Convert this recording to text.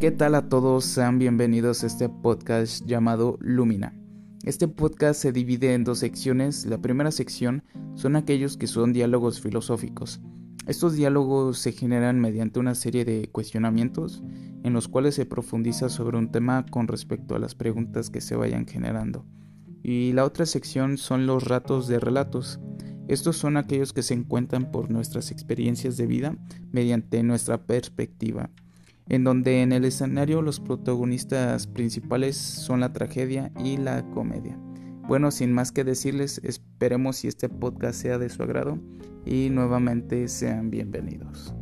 ¿Qué tal a todos? Sean bienvenidos a este podcast llamado Lumina. Este podcast se divide en dos secciones. La primera sección son aquellos que son diálogos filosóficos. Estos diálogos se generan mediante una serie de cuestionamientos en los cuales se profundiza sobre un tema con respecto a las preguntas que se vayan generando. Y la otra sección son los ratos de relatos. Estos son aquellos que se encuentran por nuestras experiencias de vida mediante nuestra perspectiva en donde en el escenario los protagonistas principales son la tragedia y la comedia. Bueno, sin más que decirles, esperemos si este podcast sea de su agrado y nuevamente sean bienvenidos.